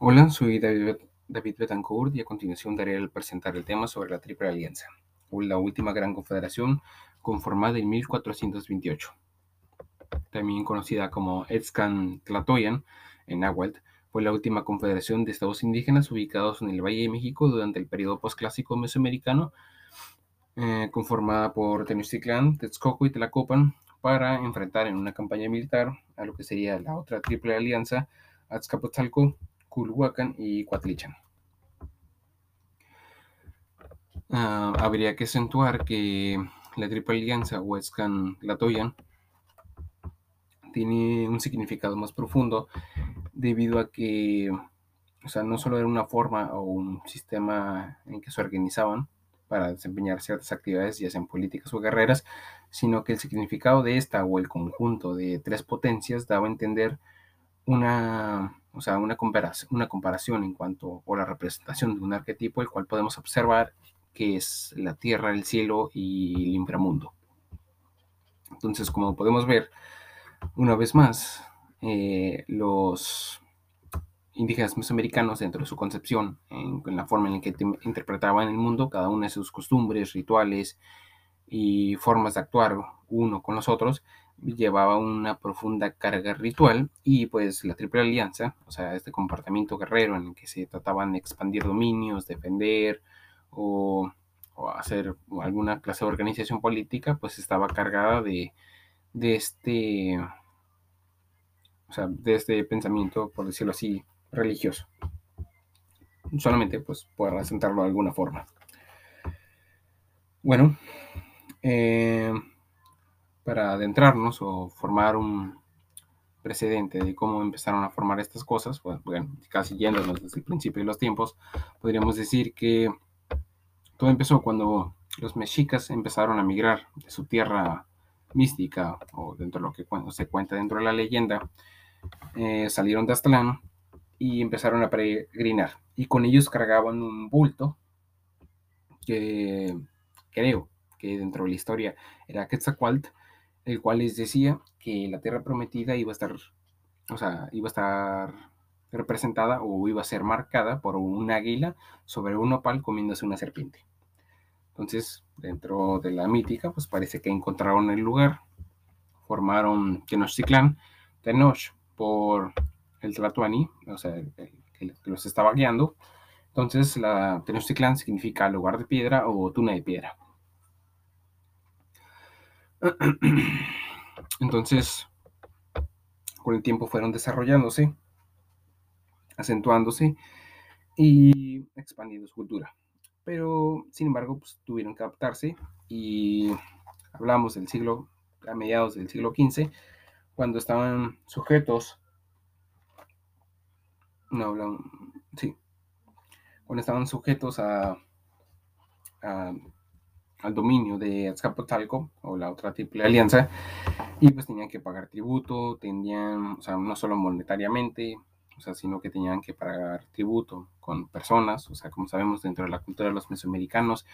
Hola, soy David, David Betancourt y a continuación daré el presentar el tema sobre la Triple Alianza, la última gran confederación conformada en 1428. También conocida como Etzcan Tlatoyan en Nahuatl, fue la última confederación de estados indígenas ubicados en el Valle de México durante el periodo postclásico mesoamericano, eh, conformada por Tenochtitlan, Texcoco y Tlacopan, para enfrentar en una campaña militar a lo que sería la otra Triple Alianza, Azcapotzalco, Culhuacán y Cuatlichan. Ah, habría que acentuar que la Triple Alianza Huescan-Latoyan tiene un significado más profundo debido a que, o sea, no solo era una forma o un sistema en que se organizaban para desempeñar ciertas actividades, ya sean políticas o guerreras, sino que el significado de esta o el conjunto de tres potencias daba a entender una o sea, una comparación, en cuanto a la representación de un arquetipo, el cual podemos observar que es la tierra, el cielo y el inframundo. Entonces, como podemos ver, una vez más, eh, los indígenas mesoamericanos, dentro de su concepción, en, en la forma en la que interpretaban el mundo, cada una de sus costumbres, rituales y formas de actuar uno con los otros, llevaba una profunda carga ritual y pues la Triple Alianza, o sea, este comportamiento guerrero en el que se trataban de expandir dominios, defender o, hacer alguna clase de organización política, pues estaba cargada de, de este, o sea, de este pensamiento, por decirlo así, religioso. Solamente pues por asentarlo de alguna forma. Bueno, eh, para adentrarnos o formar un precedente de cómo empezaron a formar estas cosas, pues, bueno, casi yéndonos desde el principio de los tiempos, podríamos decir que todo empezó cuando los mexicas empezaron a migrar de su tierra mística, o dentro de lo que se cuenta dentro de la leyenda, eh, salieron de Aztlán y empezaron a peregrinar. Y con ellos cargaban un bulto que creo que dentro de la historia era Quetzalcoatl, el cual les decía que la tierra prometida iba a estar, o sea, iba a estar representada o iba a ser marcada por un águila sobre un opal comiéndose una serpiente. Entonces, dentro de la mítica, pues parece que encontraron el lugar, formaron Tenochtitlán, Tenoch por el Tlatuani, o sea, el, que los estaba guiando. Entonces, la Tenochtitlán significa lugar de piedra o tuna de piedra. Entonces, con el tiempo fueron desarrollándose, acentuándose y expandiendo su cultura. Pero, sin embargo, pues, tuvieron que adaptarse y hablamos del siglo, a mediados del siglo XV, cuando estaban sujetos, no hablan, sí, cuando estaban sujetos a, a al dominio de Azcapotzalco o la otra triple alianza y pues tenían que pagar tributo, tenían, o sea, no solo monetariamente, o sea, sino que tenían que pagar tributo con personas, o sea, como sabemos dentro de la cultura de los mesoamericanos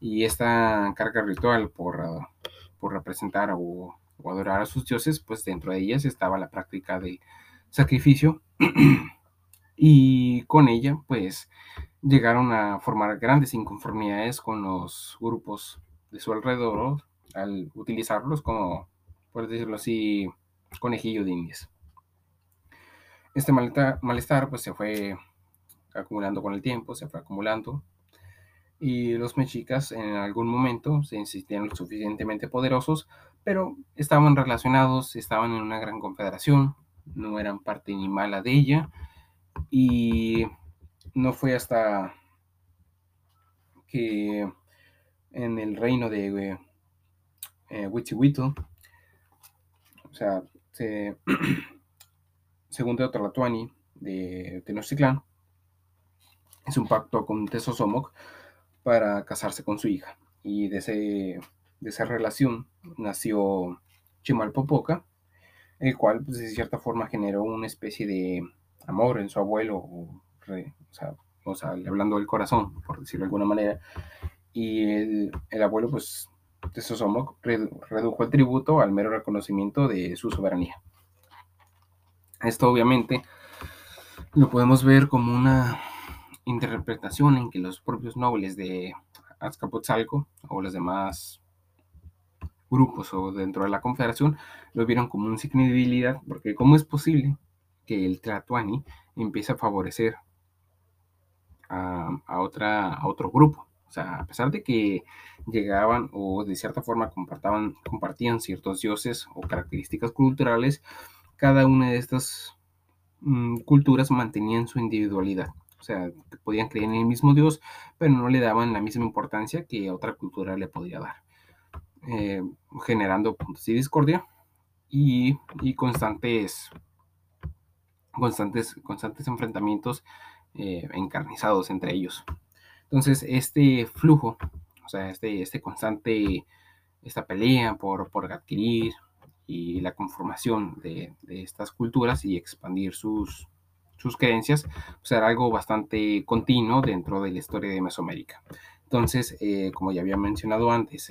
y esta carga ritual por, por representar o, o adorar a sus dioses, pues dentro de ellas estaba la práctica del sacrificio y con ella pues llegaron a formar grandes inconformidades con los grupos de su alrededor al utilizarlos como, por decirlo así, conejillo de indias. Este malestar, pues se fue acumulando con el tiempo, se fue acumulando y los mexicas en algún momento se insistían lo suficientemente poderosos, pero estaban relacionados, estaban en una gran confederación, no eran parte ni mala de ella y no fue hasta que en el reino de eh, o sea, se, según Teotlatuani de Tenochtitlan, es un pacto con Tezosomoc para casarse con su hija. Y de, ese, de esa relación nació Chimalpopoca, el cual, pues, de cierta forma, generó una especie de amor en su abuelo, o sea, hablando del corazón, por decirlo de alguna manera, y el, el abuelo, pues, de Sosomoc redujo el tributo al mero reconocimiento de su soberanía. Esto obviamente lo podemos ver como una interpretación en que los propios nobles de Azcapotzalco o los demás grupos o dentro de la confederación lo vieron como un signo de debilidad, porque ¿cómo es posible que el Tlatuani empiece a favorecer a, otra, a otro grupo? O sea, a pesar de que llegaban o de cierta forma compartían ciertos dioses o características culturales, cada una de estas mm, culturas mantenían su individualidad. O sea, podían creer en el mismo Dios, pero no le daban la misma importancia que otra cultura le podía dar, eh, generando puntos de discordia y, constantes, constantes, constantes enfrentamientos eh, encarnizados entre ellos. Entonces, este flujo, o sea, este, este constante, esta pelea por, por adquirir y la conformación de, de estas culturas y expandir sus, sus creencias, pues era algo bastante continuo dentro de la historia de Mesoamérica. Entonces, eh, como ya había mencionado antes,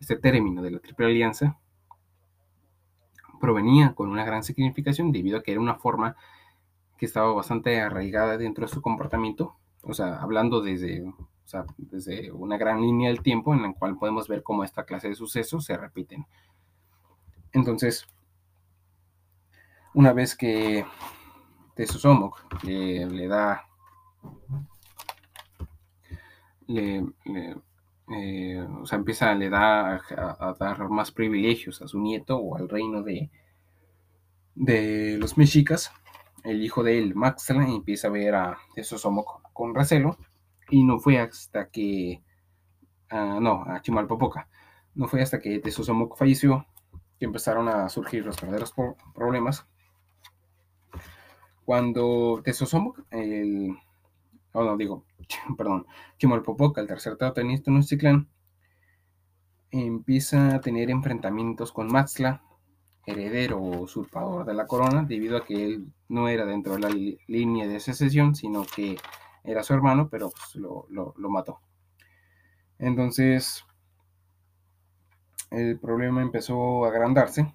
este término de la Triple Alianza provenía con una gran significación debido a que era una forma que estaba bastante arraigada dentro de su comportamiento, o sea, hablando desde, o sea, desde una gran línea del tiempo en la cual podemos ver cómo esta clase de sucesos se repiten. Entonces, una vez que Tesosomoc le, da eh, o sea, empieza, le da a, dar más privilegios a su nieto o al reino de, de los mexicas. El hijo de él, Maxla, empieza a ver a Tesosomoc con recelo y no fue hasta que, uh, no, a Chimalpopoca, no fue hasta que Tesosomoc falleció que empezaron a surgir los verdaderos problemas. Cuando Tesosomoc, el, oh no, digo, perdón, Chimalpopoca, el tercer tratamiento de ciclán, empieza a tener enfrentamientos con Maxla, heredero o usurpador de la corona, debido a que él no era dentro de la línea de secesión, sino que era su hermano, pero pues, lo, lo mató. Entonces, el problema empezó a agrandarse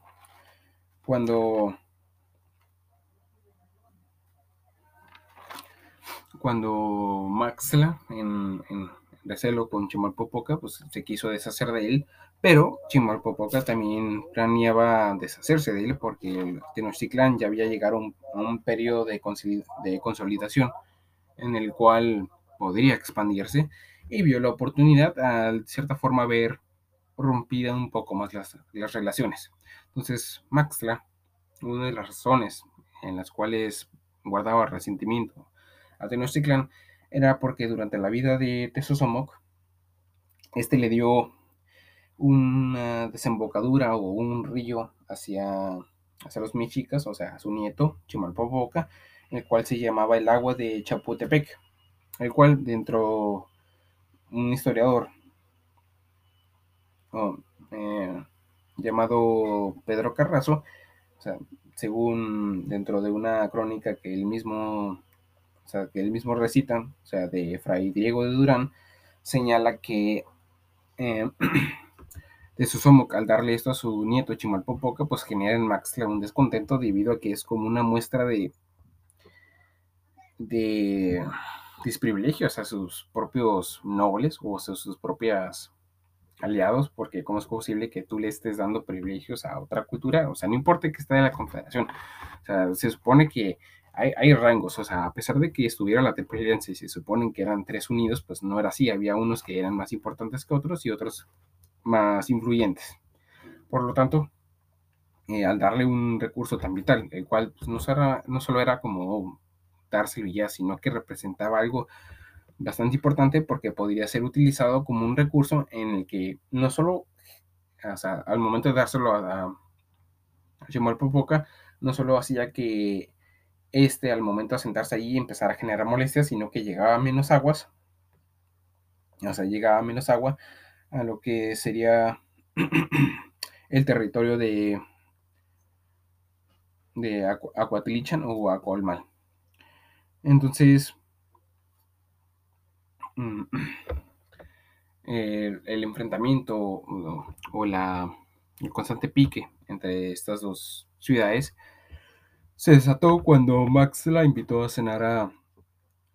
cuando cuando Maxla, en, recelo con Chimalpopoca, pues se quiso deshacer de él, pero Chimalpopoca también planeaba deshacerse de él porque Tenochtitlán ya había llegado a un, periodo de, consolidación en el cual podría expandirse y vio la oportunidad a de cierta forma ver rompida un poco más las, las relaciones. Entonces Maxla, una de las razones en las cuales guardaba resentimiento a Tenochtitlan era porque durante la vida de Tesosomoc, este le dio una desembocadura o un río hacia, hacia los mexicas, o sea, su nieto, Chimalpopoca, el cual se llamaba el agua de Chapultepec, el cual dentro un historiador eh, llamado Pedro Carrazo, o sea, según dentro de una crónica que él mismo o sea, que él mismo recita, o sea, de Fray Diego de Durán, señala que eh, de Susomoc, al darle esto a su nieto Chimalpopoca, pues genera en Maxla un descontento debido a que es como una muestra de de desprivilegios a sus propios nobles o a sus propias aliados, porque cómo es posible que tú le estés dando privilegios a otra cultura, o sea, no importa que esté en la confederación, o sea, se supone que hay, rangos, o sea, a pesar de que estuviera la Triple Alianza y se suponen que eran tres unidos, pues no era así, había unos que eran más importantes que otros y otros más influyentes. Por lo tanto, eh, al darle un recurso tan vital, el cual pues, no, no solo era como dárselo ya, sino que representaba algo bastante importante porque podría ser utilizado como un recurso en el que no solo, o sea, al momento de dárselo a, a, Popoca, no solo hacía que este al momento de sentarse allí empezar a generar molestias, sino que llegaba menos aguas, o sea, llegaba menos agua a lo que sería el territorio de, de Acuatlichan o Acolmal. Entonces, mm, el, enfrentamiento o, la, el constante pique entre estas dos ciudades se desató cuando Max la invitó a cenar a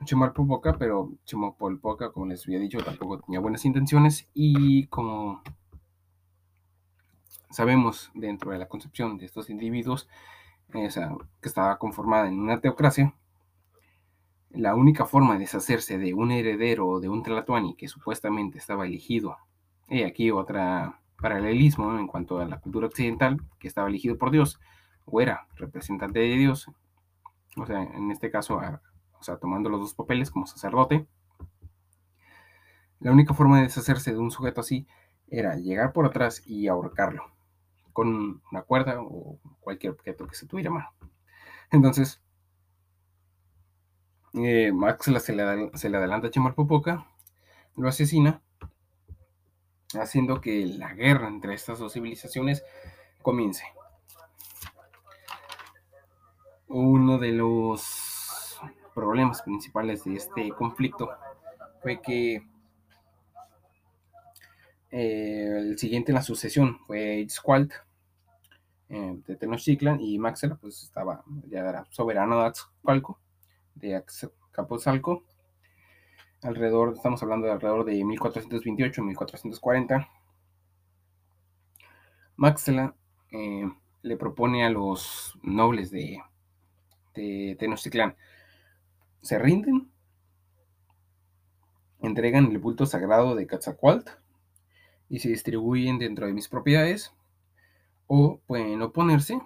Chimalpopoca, pero Chimalpopoca, como les había dicho, tampoco tenía buenas intenciones y como sabemos dentro de la concepción de estos individuos, que estaba conformada en una teocracia, la única forma de deshacerse de un heredero o de un Tlatuani que supuestamente estaba elegido, y aquí otra paralelismo en cuanto a la cultura occidental, que estaba elegido por Dios, o era representante de Dios, o sea, en este caso, o sea, tomando los dos papeles como sacerdote, la única forma de deshacerse de un sujeto así era llegar por atrás y ahorcarlo con una cuerda o cualquier objeto que se tuviera mano. Entonces, eh, Max se le, adelanta a Chimalpopoca, lo asesina, haciendo que la guerra entre estas dos civilizaciones comience. Uno de los problemas principales de este conflicto fue que eh, el siguiente en la sucesión fue Itzcualt eh, de Tenochtitlan y Maxela pues estaba, ya era soberano de Axcalco, de Capozalco, alrededor, estamos hablando de alrededor de 1428-1440. Maxela eh, le propone a los nobles de de Tenochtitlán se rinden, entregan el bulto sagrado de Quetzalcoatl y se distribuyen dentro de mis propiedades, o pueden oponerse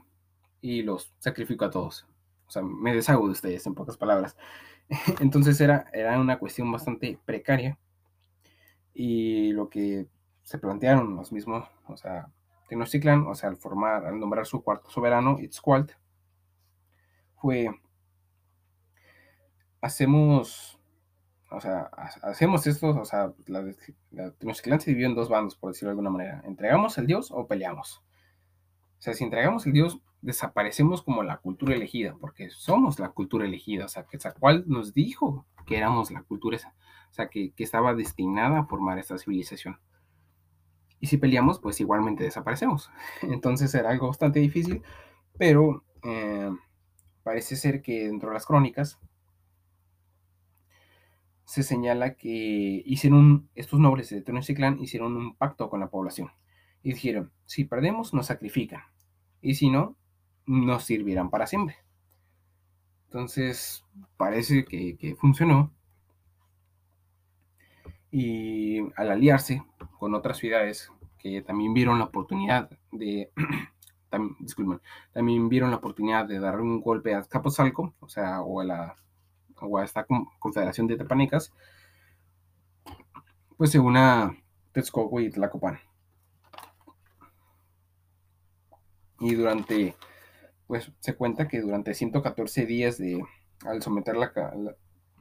y los sacrifico a todos. O sea, me deshago de ustedes, en pocas palabras. Entonces era, era una cuestión bastante precaria y lo que se plantearon los mismos, o sea, Tenochtitlan, o sea, al formar, al nombrar su cuarto soberano, Itzcualt, fue, hacemos, o sea, hacemos esto, o sea, la, la se dividió en dos bandos, por decirlo de alguna manera. ¿Entregamos al Dios o peleamos? O sea, si entregamos al Dios, desaparecemos como la cultura elegida, porque somos la cultura elegida, o sea, que cual nos dijo que éramos la cultura, o sea, que, que, estaba destinada a formar esta civilización. Y si peleamos, pues igualmente desaparecemos. Entonces era algo bastante difícil, pero eh, parece ser que dentro de las crónicas se señala que hicieron estos nobles de Tenochtitlán hicieron un pacto con la población y dijeron, si perdemos nos sacrifican y si no, nos servirán para siempre. Entonces, parece que, que funcionó. Y al aliarse con otras ciudades que también vieron la oportunidad de también, también vieron la oportunidad de dar un golpe a Capozalco, o sea, o a, la, o a esta confederación de tepanecas, pues se una Texcoco y Tlacopan. Y durante, pues se cuenta que durante 114 días de, al someter la,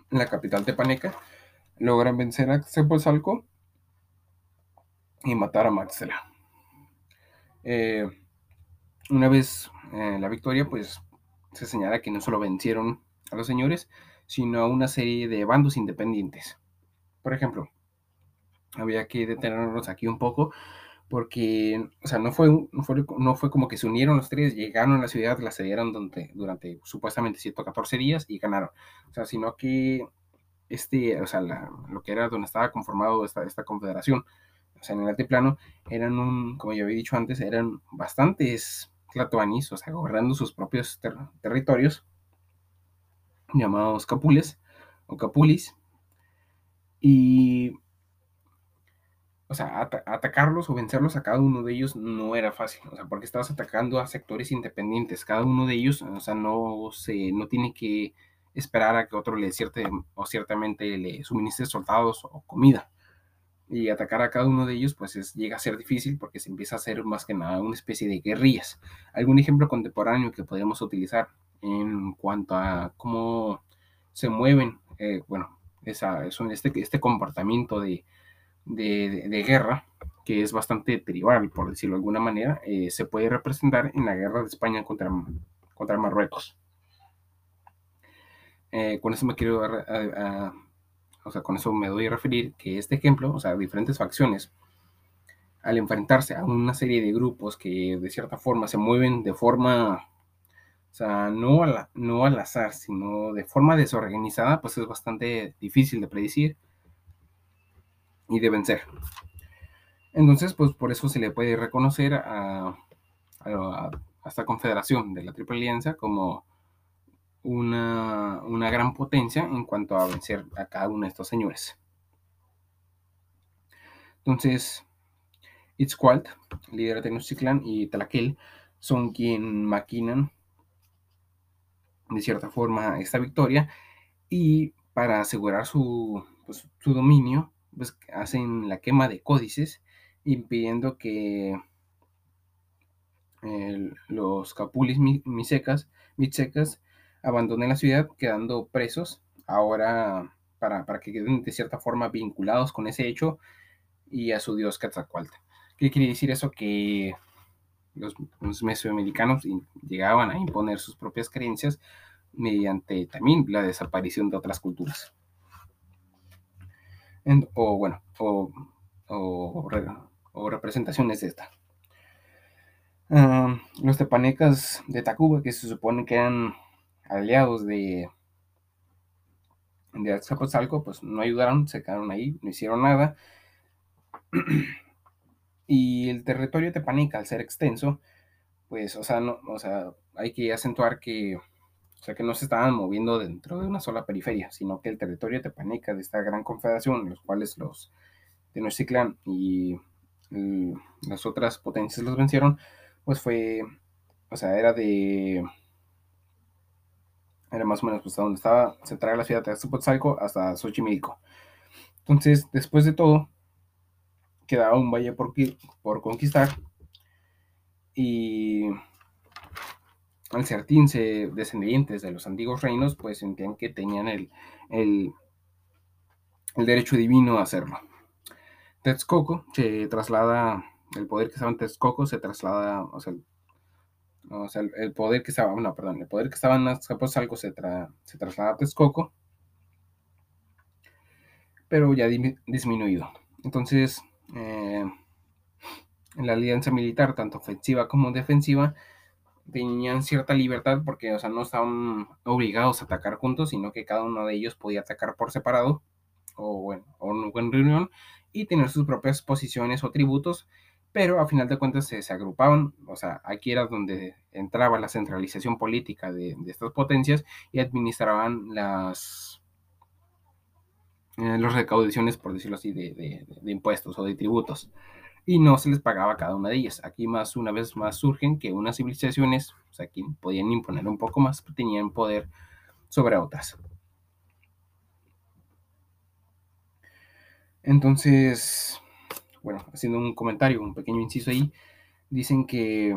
la, capital tepaneca, logran vencer a Capozalco y matar a Maxela. Eh, una vez eh, la victoria, pues se señala que no solo vencieron a los señores, sino a una serie de bandos independientes. Por ejemplo, había que detenernos aquí un poco porque, o sea, no fue, no fue, como que se unieron los tres, llegaron a la ciudad, la cedieron durante, durante supuestamente 114 días y ganaron. O sea, sino que este, o sea, lo que era donde estaba conformado esta, esta confederación, o sea, en el altiplano, eran un, como ya había dicho antes, eran bastantes tlatoanis, o sea, gobernando sus propios territorios, llamados capules o capulis, y, o sea, atacarlos o vencerlos a cada uno de ellos no era fácil, o sea, porque estabas atacando a sectores independientes, cada uno de ellos, o sea, no, se, no tiene que esperar a que otro le cierte, o ciertamente le suministre soldados o comida. Y atacar a cada uno de ellos pues es, llega a ser difícil porque se empieza a hacer más que nada una especie de guerrillas. ¿Algún ejemplo contemporáneo que podríamos utilizar en cuanto a cómo se mueven, eh, bueno, esa, este, este comportamiento de, de, guerra, que es bastante tribal, por decirlo de alguna manera, eh, se puede representar en la guerra de España contra, contra Marruecos. Eh, con eso me quiero o sea, con eso me doy a referir que este ejemplo, o sea, diferentes facciones, al enfrentarse a una serie de grupos que de cierta forma se mueven de forma O sea, no, no al azar, sino de forma desorganizada, pues es bastante difícil de predecir y de vencer. Entonces, pues por eso se le puede reconocer a, esta confederación de la Triple Alianza como una, una, gran potencia en cuanto a vencer a cada uno de estos señores. Entonces, Itzcualt, líder de Tenochtitlan, y Tlaquel son quien maquinan de cierta forma esta victoria y para asegurar su, pues, su dominio, pues hacen la quema de códices impidiendo que los capulis mixecas, abandonen la ciudad quedando presos ahora para, para, que queden de cierta forma vinculados con ese hecho y a su dios Quetzalcoatl. ¿Qué quiere decir eso? Que los, mesoamericanos llegaban a imponer sus propias creencias mediante también la desaparición de otras culturas. o bueno, o, representaciones de esta. Ah, los tepanecas de Tacuba, que se supone que eran aliados de, de pues no ayudaron, se quedaron ahí, no hicieron nada. Y el territorio Tepaneca, al ser extenso, pues, o sea, no, o sea, hay que acentuar que, o sea, que no se estaban moviendo dentro de una sola periferia, sino que el territorio Tepaneca, de esta gran confederación, los cuales los Tenochtitlan y las otras potencias los vencieron, pues fue, o sea, era de, era más o menos pues donde estaba centrada la ciudad de Azcapotzalco hasta Xochimilco. Entonces, después de todo, quedaba un valle por, por conquistar y al ser 15 descendientes de los antiguos reinos, pues sentían que tenían el, el, el derecho divino a hacerlo. Texcoco se traslada, el poder que estaba en Texcoco se traslada, o sea, el, poder que estaba, no, perdón, el poder que estaba en Azcapotzalco se, se traslada a Texcoco, pero ya disminuido. Entonces, eh, en la alianza militar, tanto ofensiva como defensiva, tenían cierta libertad porque, o sea, no estaban obligados a atacar juntos, sino que cada uno de ellos podía atacar por separado o, bueno, o en reunión y tener sus propias posiciones o tributos, pero a final de cuentas se, agrupaban, o sea, aquí era donde entraba la centralización política de, estas potencias y administraban las, eh, las recaudaciones, por decirlo así, de, impuestos o de tributos. Y no se les pagaba cada una de ellas. Aquí más, una vez más, surgen que unas civilizaciones, o sea, que podían imponer un poco más, tenían poder sobre otras. Entonces, bueno, haciendo un comentario, un pequeño inciso ahí, dicen que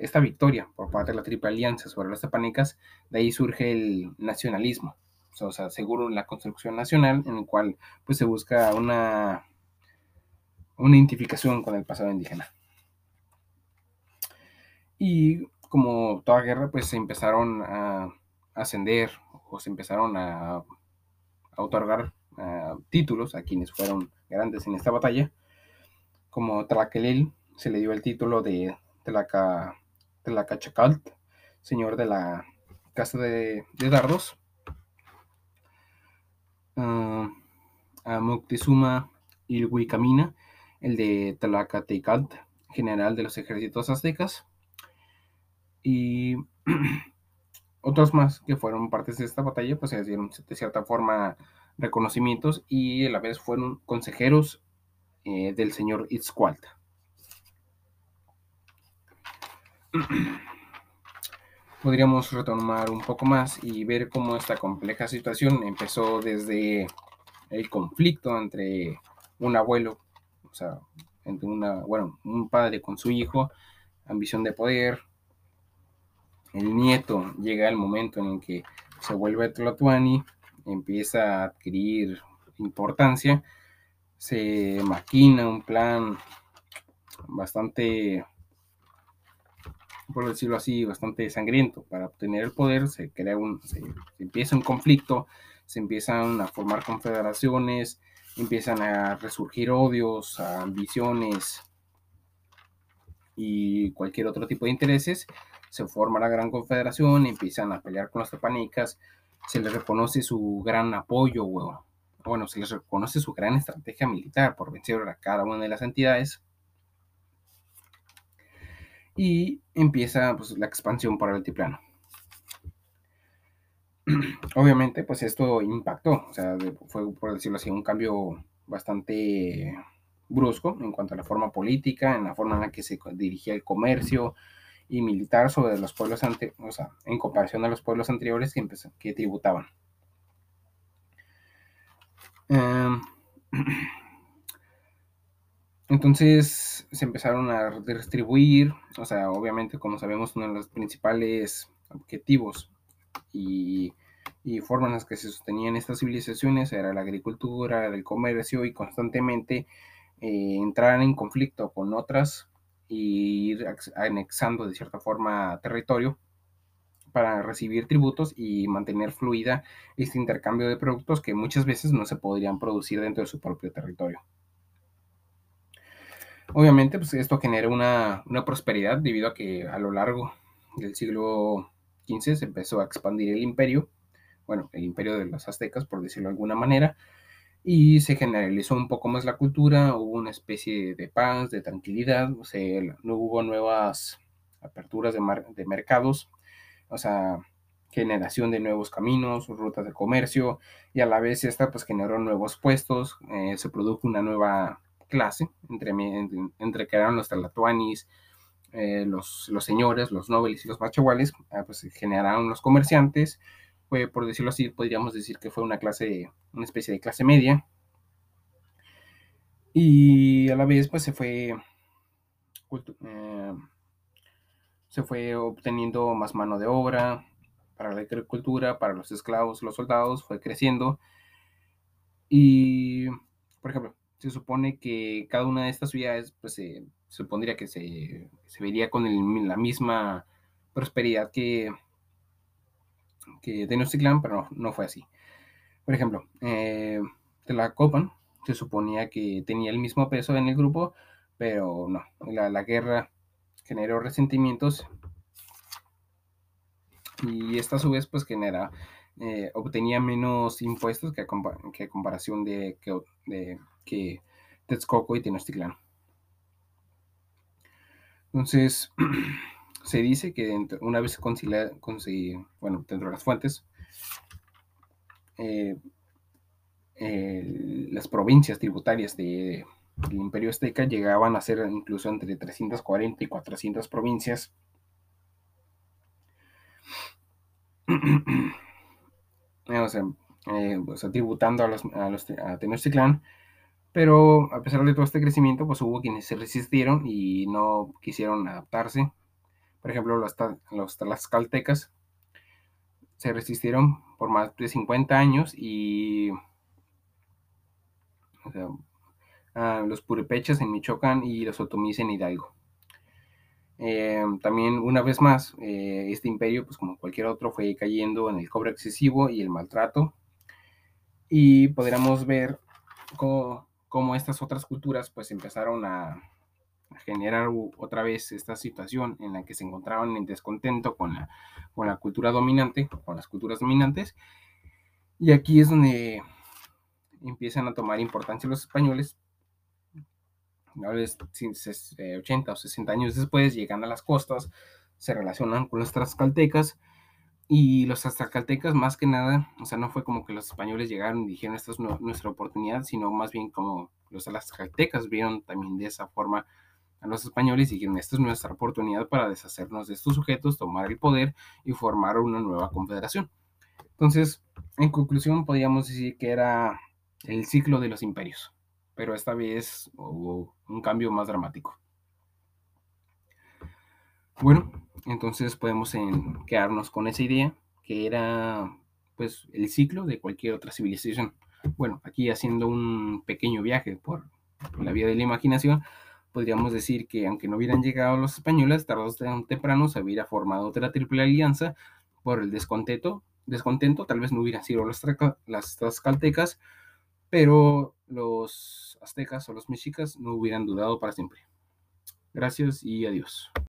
esta victoria por parte de la Triple Alianza sobre las tepanecas, de ahí surge el nacionalismo o sea, seguro la construcción nacional, en el cual pues se busca una, una identificación con el pasado indígena. Y como toda guerra, pues se empezaron a ascender o se empezaron a, otorgar títulos a quienes fueron grandes en esta batalla. Como Tlaquelil se le dio el título de Tlaca, Tlacachacalt, señor de la Casa de Dardos a Moctezuma Ilhuicamina, el de Tlacatecalt, general de los ejércitos aztecas, y otros más que fueron partes de esta batalla, pues se dieron de cierta forma reconocimientos y a la vez fueron consejeros eh, del señor Itzcualt. podríamos retomar un poco más y ver cómo esta compleja situación empezó desde el conflicto entre un abuelo, o sea, entre una, bueno, un padre con su hijo, ambición de poder. El nieto llega al momento en el que se vuelve Tlatuani, empieza a adquirir importancia, se maquina un plan bastante por decirlo así, bastante sangriento. Para obtener el poder se crea un, se, empieza un conflicto, se empiezan a formar confederaciones, empiezan a resurgir odios, ambiciones y cualquier otro tipo de intereses se forma la Gran Confederación, empiezan a pelear con los tepanicas, se les reconoce su gran apoyo, bueno, se les reconoce su gran estrategia militar por vencer a cada una de las entidades. Y empieza pues, la expansión para el altiplano. Obviamente, pues esto impactó, o sea, fue, por decirlo así, un cambio bastante brusco en cuanto a la forma política, en la forma en la que se dirigía el comercio y militar sobre los pueblos anteriores, o sea, en comparación a los pueblos anteriores que, que tributaban. Em, entonces se empezaron a distribuir, o sea, obviamente como sabemos uno de los principales objetivos y, formas en las que se sostenían estas civilizaciones era la agricultura, el comercio y constantemente eh, entrar en conflicto con otras y ir anexando de cierta forma territorio para recibir tributos y mantener fluida este intercambio de productos que muchas veces no se podrían producir dentro de su propio territorio. Obviamente, pues esto genera una, una prosperidad debido a que a lo largo del siglo XV se empezó a expandir el imperio, bueno, el imperio de los aztecas, por decirlo de alguna manera, y se generalizó un poco más la cultura, hubo una especie de paz, de tranquilidad, o sea, no hubo nuevas aperturas de, de mercados, o sea, generación de nuevos caminos, rutas de comercio, y a la vez esta pues generó nuevos puestos, eh, se produjo una nueva clase, entre, entre, que eran los talatuanis, eh, los, señores, los nobles y los machaguales, ah, pues generaron los comerciantes, por decirlo así, podríamos decir que fue una clase, una especie de clase media. Y a la vez, pues se fue, eh, se fue obteniendo más mano de obra para la agricultura, para los esclavos, los soldados, fue creciendo. Y, por ejemplo, se supone que cada una de estas ciudades, pues se supondría que se, vería con la misma prosperidad que que Tenochtitlan, pero no, fue así. Por ejemplo, eh, Tlacopan se suponía que tenía el mismo peso en el grupo, pero no. La, guerra generó resentimientos y esta a su vez pues genera, eh, obtenía menos impuestos que a, comparación de, que, de, que Texcoco y Tenochtitlan. Entonces, se dice que una vez conciliado, bueno, dentro de las fuentes, eh, las provincias tributarias de, del Imperio Azteca llegaban a ser incluso entre 340 y 400 provincias. o, sea, eh, tributando a los, a los a Tenochtitlan, pero a pesar de todo este crecimiento, pues hubo quienes se resistieron y no quisieron adaptarse por ejemplo, los, los tlaxcaltecas se resistieron por más de 50 años y los purepechas en Michoacán y los otomíes en Hidalgo. Eh, también una vez más, eh, este imperio, pues como cualquier otro, fue cayendo en el cobre excesivo y el maltrato. Y podríamos ver cómo, cómo estas otras culturas pues empezaron a, generar otra vez esta situación en la que se encontraban en descontento con la, con la cultura dominante, con las culturas dominantes. Y aquí es donde empiezan a tomar importancia los españoles. A veces 80 o 60 años después llegan a las costas, se relacionan con los tlaxcaltecas y los tlaxcaltecas más que nada, o sea, no fue como que los españoles llegaron y dijeron esta es nuestra oportunidad, sino más bien como los tlaxcaltecas vieron también de esa forma a los españoles y dijeron, esta es nuestra oportunidad para deshacernos de estos sujetos, tomar el poder y formar una nueva confederación. Entonces, en conclusión, podríamos decir que era el ciclo de los imperios, pero esta vez hubo un cambio más dramático. Bueno, entonces podemos quedarnos con esa idea que era pues el ciclo de cualquier otra civilización. Bueno, aquí haciendo un pequeño viaje por la vía de la imaginación, podríamos decir que aunque no hubieran llegado los españoles, tarde o temprano se hubiera formado otra triple alianza por el descontento, descontento tal vez no hubieran sido las, las caltecas, pero los aztecas o los mexicas no hubieran durado para siempre. Gracias y adiós.